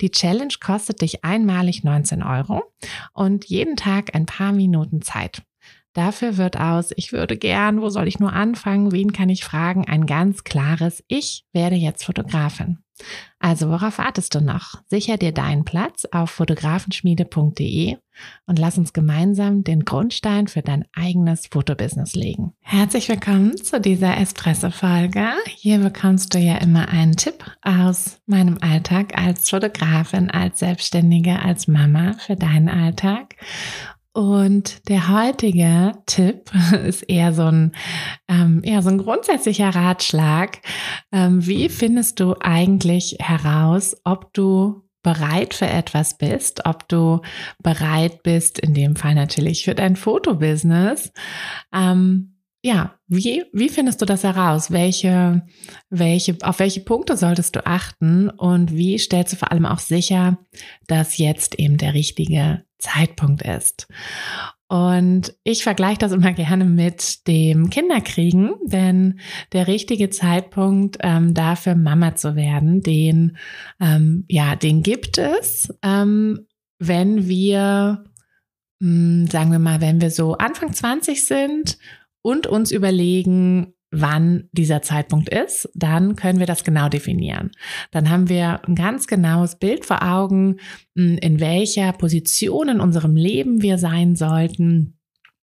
Die Challenge kostet dich einmalig 19 Euro und jeden Tag ein paar Minuten Zeit. Dafür wird aus, ich würde gern, wo soll ich nur anfangen, wen kann ich fragen, ein ganz klares, ich werde jetzt Fotografin. Also worauf wartest du noch? Sicher dir deinen Platz auf fotografenschmiede.de und lass uns gemeinsam den Grundstein für dein eigenes Fotobusiness legen. Herzlich willkommen zu dieser Espresso-Folge. Hier bekommst du ja immer einen Tipp aus meinem Alltag als Fotografin, als Selbstständige, als Mama für deinen Alltag. Und der heutige Tipp ist eher so ein, ähm, eher so ein grundsätzlicher Ratschlag. Ähm, wie findest du eigentlich heraus, ob du bereit für etwas bist, ob du bereit bist, in dem Fall natürlich für dein Fotobusiness, ähm, ja, wie, wie findest du das heraus? Welche, welche, auf welche Punkte solltest du achten und wie stellst du vor allem auch sicher, dass jetzt eben der richtige Zeitpunkt ist? Und ich vergleiche das immer gerne mit dem Kinderkriegen, denn der richtige Zeitpunkt ähm, dafür Mama zu werden, den ähm, ja, den gibt es, ähm, wenn wir, mh, hm, sagen wir mal, wenn wir so Anfang 20 sind und uns überlegen, wann dieser Zeitpunkt ist, dann können wir das genau definieren. Dann haben wir ein ganz genaues Bild vor Augen, hm, in welcher Position in unserem Leben wir sein sollten,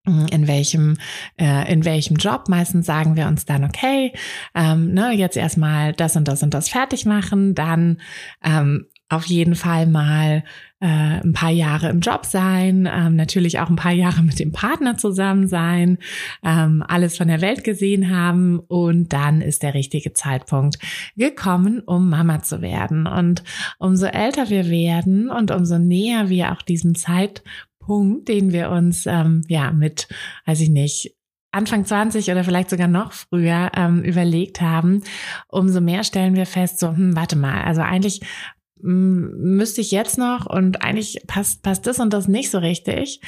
hm, in welchem äh, in welchem Job meistens sagen wir uns dann okay ähm, ne, jetzt erstmal das und das und das fertig machen dann ähm, auf jeden Fall mal äh, ein paar Jahre im Job sein, ähm, natürlich auch ein paar Jahre mit dem Partner zusammen sein, ähm, alles von der Welt gesehen haben und dann ist der richtige Zeitpunkt gekommen, um Mama zu werden. Und umso älter wir werden und umso näher wir auch diesem Zeitpunkt, den wir uns ähm, ja mit, weiß ich nicht, Anfang 20 oder vielleicht sogar noch früher ähm, überlegt haben, umso mehr stellen wir fest, so, hm, warte mal, also eigentlich müsste ich jetzt noch und eigentlich passt, passt das und das nicht so richtig.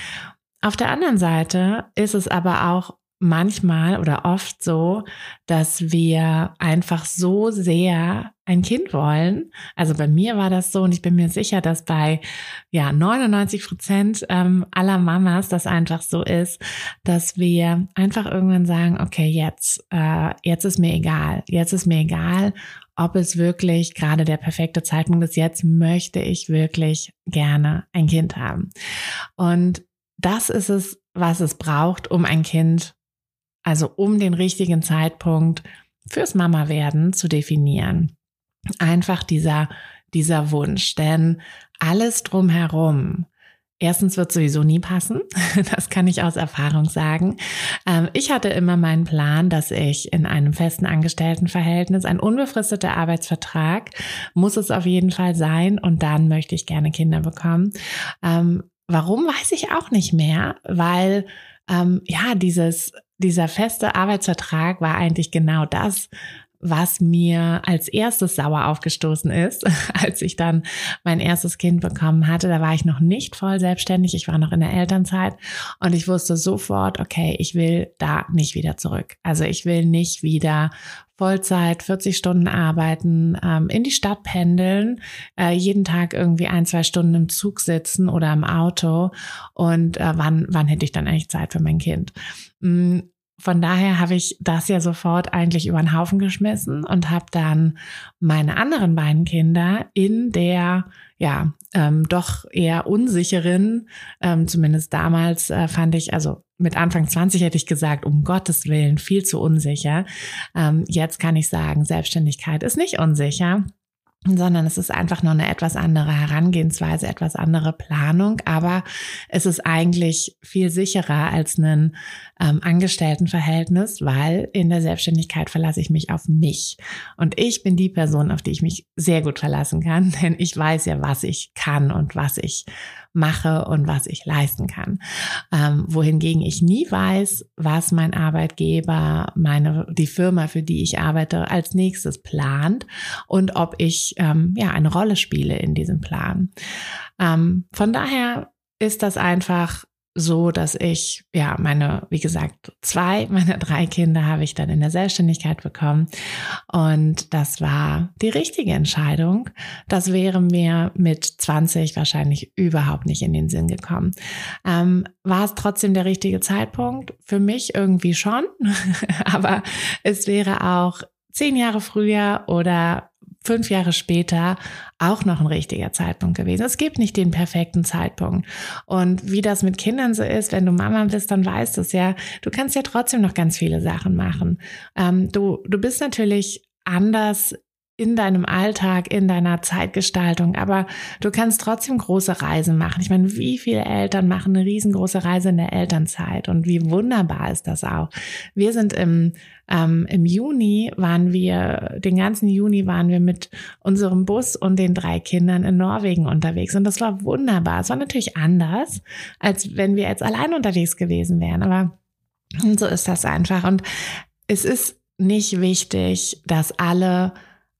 Auf der anderen Seite ist es aber auch manchmal oder oft so, dass wir einfach so sehr ein Kind wollen. Also bei mir war das so und ich bin mir sicher, dass bei ja 99 Prozent ähm, aller Mamas das einfach so ist, dass wir einfach irgendwann sagen, okay, jetzt, äh, jetzt ist mir egal, jetzt ist mir egal, ob es wirklich gerade der perfekte Zeitpunkt ist. Jetzt möchte ich wirklich gerne ein Kind haben. Und das ist es, was es braucht, um ein Kind, also um den richtigen Zeitpunkt fürs Mama werden zu definieren. Einfach dieser, dieser Wunsch, denn alles drumherum, Erstens wird sowieso nie passen. Das kann ich aus Erfahrung sagen. Ähm, ich hatte immer meinen Plan, dass ich in einem festen Angestelltenverhältnis, ein unbefristeter Arbeitsvertrag, muss es auf jeden Fall sein. Und dann möchte ich gerne Kinder bekommen. Ähm, warum weiß ich auch nicht mehr, weil ähm, ja, dieses, dieser feste Arbeitsvertrag war eigentlich genau das, was mir als erstes sauer aufgestoßen ist, als ich dann mein erstes Kind bekommen hatte. Da war ich noch nicht voll selbstständig, ich war noch in der Elternzeit und ich wusste sofort, okay, ich will da nicht wieder zurück. Also ich will nicht wieder Vollzeit, 40 Stunden arbeiten, ähm, in die Stadt pendeln, äh, jeden Tag irgendwie ein, zwei Stunden im Zug sitzen oder im Auto und äh, wann, wann hätte ich dann eigentlich Zeit für mein Kind? Von daher habe ich das ja sofort eigentlich über den Haufen geschmissen und habe dann meine anderen beiden Kinder in der ja ähm, doch eher unsicheren, ähm, zumindest damals äh, fand ich, also mit Anfang 20 hätte ich gesagt, um Gottes Willen, viel zu unsicher. Ähm, jetzt kann ich sagen, Selbstständigkeit ist nicht unsicher. Sondern es ist einfach nur eine etwas andere Herangehensweise, etwas andere Planung, aber es ist eigentlich viel sicherer als ein ähm, Angestelltenverhältnis, weil in der Selbstständigkeit verlasse ich mich auf mich. Und ich bin die Person, auf die ich mich sehr gut verlassen kann, denn ich weiß ja, was ich kann und was ich mache und was ich leisten kann. Ähm, wohingegen ich nie weiß, was mein Arbeitgeber, meine, die Firma, für die ich arbeite, als nächstes plant und ob ich ähm, ja eine Rolle spiele in diesem Plan. Ähm, von daher ist das einfach so, dass ich, ja, meine, wie gesagt, zwei meiner drei Kinder habe ich dann in der Selbstständigkeit bekommen. Und das war die richtige Entscheidung. Das wäre mir mit 20 wahrscheinlich überhaupt nicht in den Sinn gekommen. Ähm, war es trotzdem der richtige Zeitpunkt? Für mich irgendwie schon. Aber es wäre auch zehn Jahre früher oder fünf Jahre später auch noch ein richtiger Zeitpunkt gewesen. Es gibt nicht den perfekten Zeitpunkt. Und wie das mit Kindern so ist, wenn du Mama bist, dann weißt du es ja. Du kannst ja trotzdem noch ganz viele Sachen machen. Ähm, du, du bist natürlich anders in deinem Alltag, in deiner Zeitgestaltung, aber du kannst trotzdem große Reisen machen. Ich meine, wie viele Eltern machen eine riesengroße Reise in der Elternzeit und wie wunderbar ist das auch. Wir sind im ähm, Im Juni waren wir, den ganzen Juni waren wir mit unserem Bus und den drei Kindern in Norwegen unterwegs. Und das war wunderbar. Es war natürlich anders, als wenn wir jetzt allein unterwegs gewesen wären. Aber so ist das einfach. Und es ist nicht wichtig, dass alle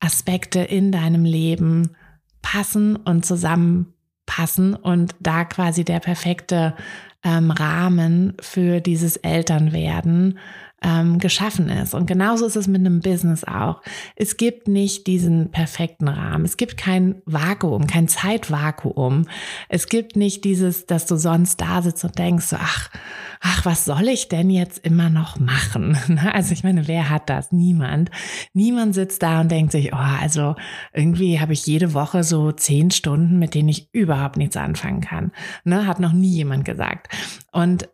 Aspekte in deinem Leben passen und zusammenpassen und da quasi der perfekte ähm, Rahmen für dieses Elternwerden ähm, geschaffen ist. Und genauso ist es mit einem Business auch. Es gibt nicht diesen perfekten Rahmen. Es gibt kein Vakuum, kein Zeitvakuum. Es gibt nicht dieses, dass du sonst da sitzt und denkst, so, ach, ach, was soll ich denn jetzt immer noch machen? Also ich meine, wer hat das? Niemand. Niemand sitzt da und denkt sich, oh, also irgendwie habe ich jede Woche so zehn Stunden, mit denen ich überhaupt nichts anfangen kann. Ne? Hat noch nie jemand gesagt. Und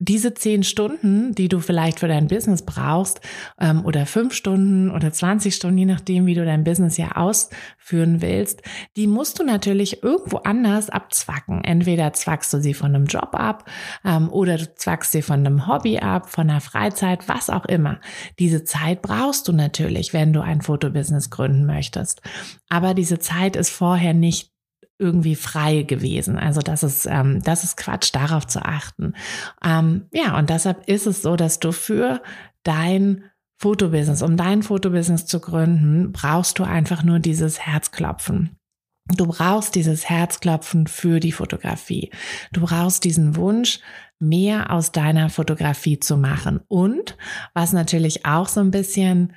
diese zehn Stunden, die du vielleicht für dein Business brauchst, ähm, oder fünf Stunden oder 20 Stunden, je nachdem, wie du dein Business ja ausführen willst, die musst du natürlich irgendwo anders abzwacken. Entweder zwackst du sie von einem Job ab ähm, oder du zwackst sie von einem Hobby ab, von einer Freizeit, was auch immer. Diese Zeit brauchst du natürlich, wenn du ein Fotobusiness gründen möchtest. Aber diese Zeit ist vorher nicht irgendwie frei gewesen. Also das ist, ähm, das ist Quatsch, darauf zu achten. Ähm, ja, und deshalb ist es so, dass du für dein Fotobusiness, um dein Fotobusiness zu gründen, brauchst du einfach nur dieses Herzklopfen. Du brauchst dieses Herzklopfen für die Fotografie. Du brauchst diesen Wunsch, mehr aus deiner Fotografie zu machen. Und was natürlich auch so ein bisschen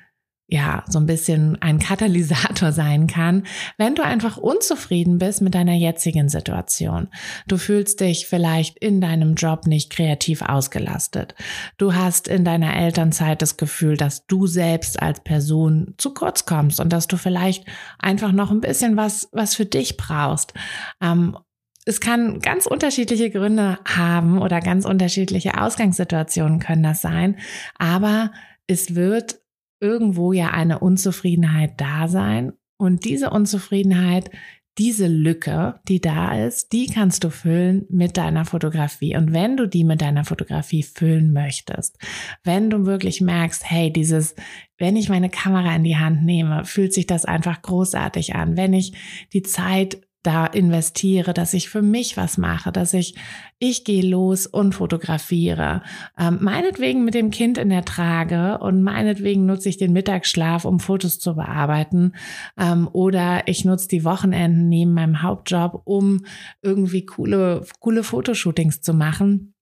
ja, so ein bisschen ein Katalysator sein kann, wenn du einfach unzufrieden bist mit deiner jetzigen Situation. Du fühlst dich vielleicht in deinem Job nicht kreativ ausgelastet. Du hast in deiner Elternzeit das Gefühl, dass du selbst als Person zu kurz kommst und dass du vielleicht einfach noch ein bisschen was, was für dich brauchst. Ähm, es kann ganz unterschiedliche Gründe haben oder ganz unterschiedliche Ausgangssituationen können das sein, aber es wird irgendwo ja eine Unzufriedenheit da sein. Und diese Unzufriedenheit, diese Lücke, die da ist, die kannst du füllen mit deiner Fotografie. Und wenn du die mit deiner Fotografie füllen möchtest, wenn du wirklich merkst, hey, dieses, wenn ich meine Kamera in die Hand nehme, fühlt sich das einfach großartig an. Wenn ich die Zeit da investiere, dass ich für mich was mache, dass ich, ich gehe los und fotografiere. Ähm, meinetwegen mit dem Kind in der Trage und meinetwegen nutze ich den Mittagsschlaf, um Fotos zu bearbeiten. Ähm, oder ich nutze die Wochenenden neben meinem Hauptjob, um irgendwie coole, coole Fotoshootings zu machen.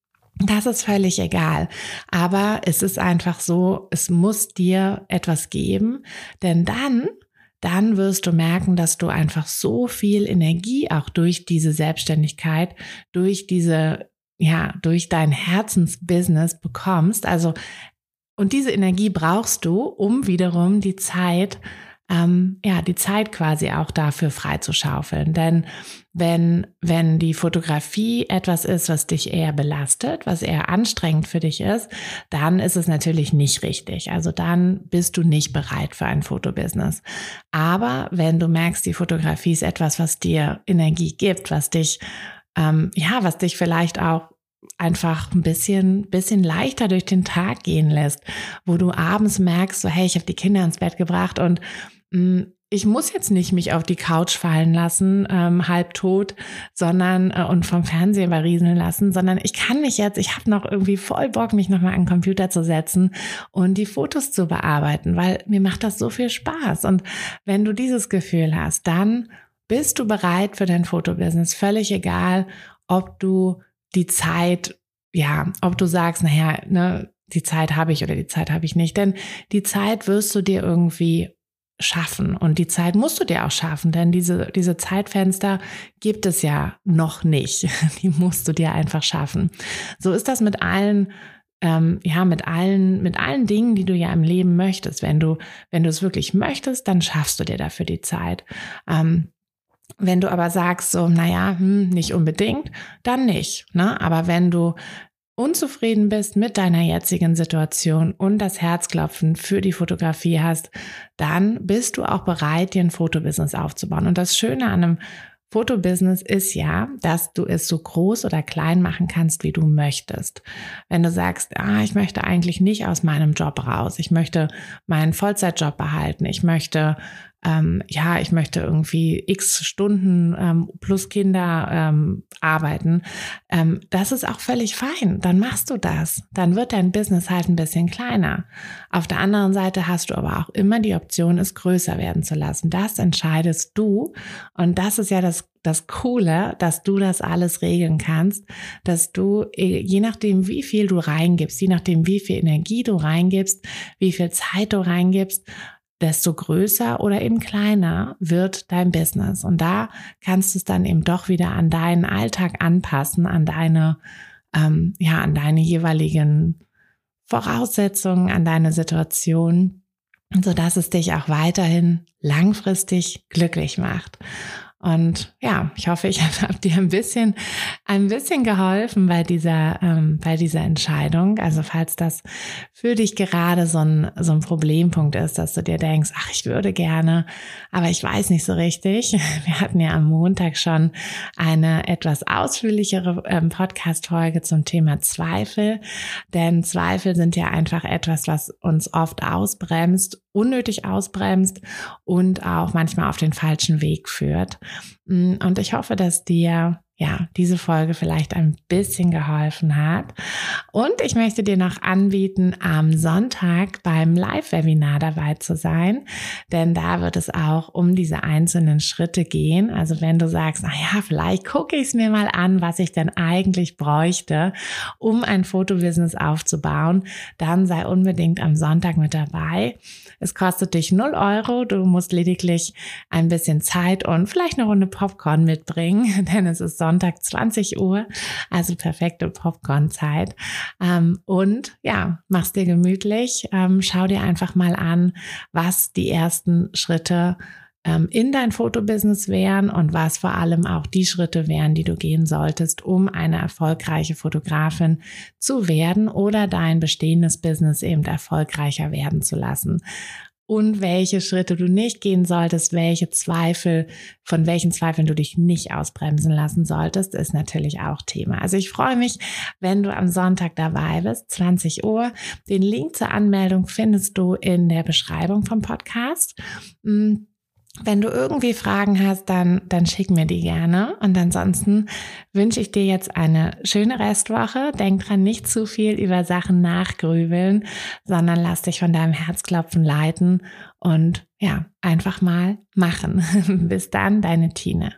Das ist völlig egal. Aber es ist einfach so, es muss dir etwas geben, denn dann dann wirst du merken, dass du einfach so viel Energie auch durch diese Selbstständigkeit, durch diese, ja, durch dein Herzensbusiness bekommst. Also, und diese Energie brauchst du, um wiederum die Zeit ähm, ja, die Zeit quasi auch dafür freizuschaufeln. Denn wenn, wenn die Fotografie etwas ist, was dich eher belastet, was eher anstrengend für dich ist, dann ist es natürlich nicht richtig. Also dann bist du nicht bereit für ein Fotobusiness. Aber wenn du merkst, die Fotografie ist etwas, was dir Energie gibt, was dich, ähm, ja, was dich vielleicht auch einfach ein bisschen, bisschen leichter durch den Tag gehen lässt, wo du abends merkst, so hey, ich habe die Kinder ins Bett gebracht und ich muss jetzt nicht mich auf die Couch fallen lassen, ähm, halb tot, sondern äh, und vom Fernseher berieseln lassen, sondern ich kann mich jetzt, ich habe noch irgendwie voll Bock, mich nochmal an den Computer zu setzen und die Fotos zu bearbeiten, weil mir macht das so viel Spaß. Und wenn du dieses Gefühl hast, dann bist du bereit für dein Fotobusiness. Völlig egal, ob du die Zeit, ja, ob du sagst, naja, ne, die Zeit habe ich oder die Zeit habe ich nicht. Denn die Zeit wirst du dir irgendwie schaffen. Und die Zeit musst du dir auch schaffen, denn diese, diese Zeitfenster gibt es ja noch nicht. Die musst du dir einfach schaffen. So ist das mit allen ähm, ja, mit allen, mit allen Dingen, die du ja im Leben möchtest. Wenn du, wenn du es wirklich möchtest, dann schaffst du dir dafür die Zeit. Ähm, wenn du aber sagst, so, naja, hm, nicht unbedingt, dann nicht. Ne? Aber wenn du unzufrieden bist mit deiner jetzigen Situation und das Herzklopfen für die Fotografie hast, dann bist du auch bereit, dir ein Fotobusiness aufzubauen. Und das Schöne an einem Fotobusiness ist ja, dass du es so groß oder klein machen kannst, wie du möchtest. Wenn du sagst, ah, ich möchte eigentlich nicht aus meinem Job raus, ich möchte meinen Vollzeitjob behalten, ich möchte ähm, ja, ich möchte irgendwie x Stunden ähm, plus Kinder ähm, arbeiten, ähm, das ist auch völlig fein. Dann machst du das. Dann wird dein Business halt ein bisschen kleiner. Auf der anderen Seite hast du aber auch immer die Option, es größer werden zu lassen. Das entscheidest du. Und das ist ja das das Coole, dass du das alles regeln kannst, dass du, äh, je nachdem, wie viel du reingibst, je nachdem, wie viel Energie du reingibst, wie viel Zeit du reingibst, desto größer oder eben kleiner wird dein Business. Und da kannst du es dann eben doch wieder an deinen Alltag anpassen, an deine, ähm, ja, an deine jeweiligen Voraussetzungen, an deine Situation, so dass es dich auch weiterhin langfristig glücklich macht. Und ja, ich hoffe, ich habe dir ein bisschen, ein bisschen geholfen bei dieser, ähm, bei dieser Entscheidung. Also falls das für dich gerade so ein, so ein Problempunkt ist, dass du dir denkst, ach, ich würde gerne, aber ich weiß nicht so richtig. Wir hatten ja am Montag schon eine etwas ausführlichere ähm, Podcast-Folge zum Thema Zweifel. Denn Zweifel sind ja einfach etwas, was uns oft ausbremst unnötig ausbremst und auch manchmal auf den falschen Weg führt. Mm, und ich hoffe, dass dir ja, diese Folge vielleicht ein bisschen geholfen hat. Und ich möchte dir noch anbieten, am Sonntag beim Live-Webinar dabei zu sein, denn da wird es auch um diese einzelnen Schritte gehen. Also wenn du sagst, na ja, vielleicht gucke ich es mir mal an, was ich denn eigentlich bräuchte, um ein Fotobusiness aufzubauen, dann sei unbedingt am Sonntag mit dabei. Es kostet dich 0 Euro. Du musst lediglich ein bisschen Zeit und vielleicht eine Runde Popcorn mitbringen, denn es ist Sonntag 20 Uhr, also perfekte Popcorn-Zeit. Ähm, und ja, mach's dir gemütlich. Ähm, schau dir einfach mal an, was die ersten Schritte in dein Fotobusiness wären und was vor allem auch die Schritte wären, die du gehen solltest, um eine erfolgreiche Fotografin zu werden oder dein bestehendes Business eben erfolgreicher werden zu lassen und welche Schritte du nicht gehen solltest, welche Zweifel, von welchen Zweifeln du dich nicht ausbremsen lassen solltest, ist natürlich auch Thema. Also ich freue mich, wenn du am Sonntag dabei bist, 20 Uhr. Den Link zur Anmeldung findest du in der Beschreibung vom Podcast. Mm, wenn du irgendwie Fragen hast, dann, dann schick mir die gerne. Und ansonsten wünsche ich dir jetzt eine schöne Restwoche. Denk dran, nicht zu viel über Sachen nachgrübeln, sondern lass dich von deinem Herzklopfen leiten und ja, einfach mal machen. Bis dann, deine Tine.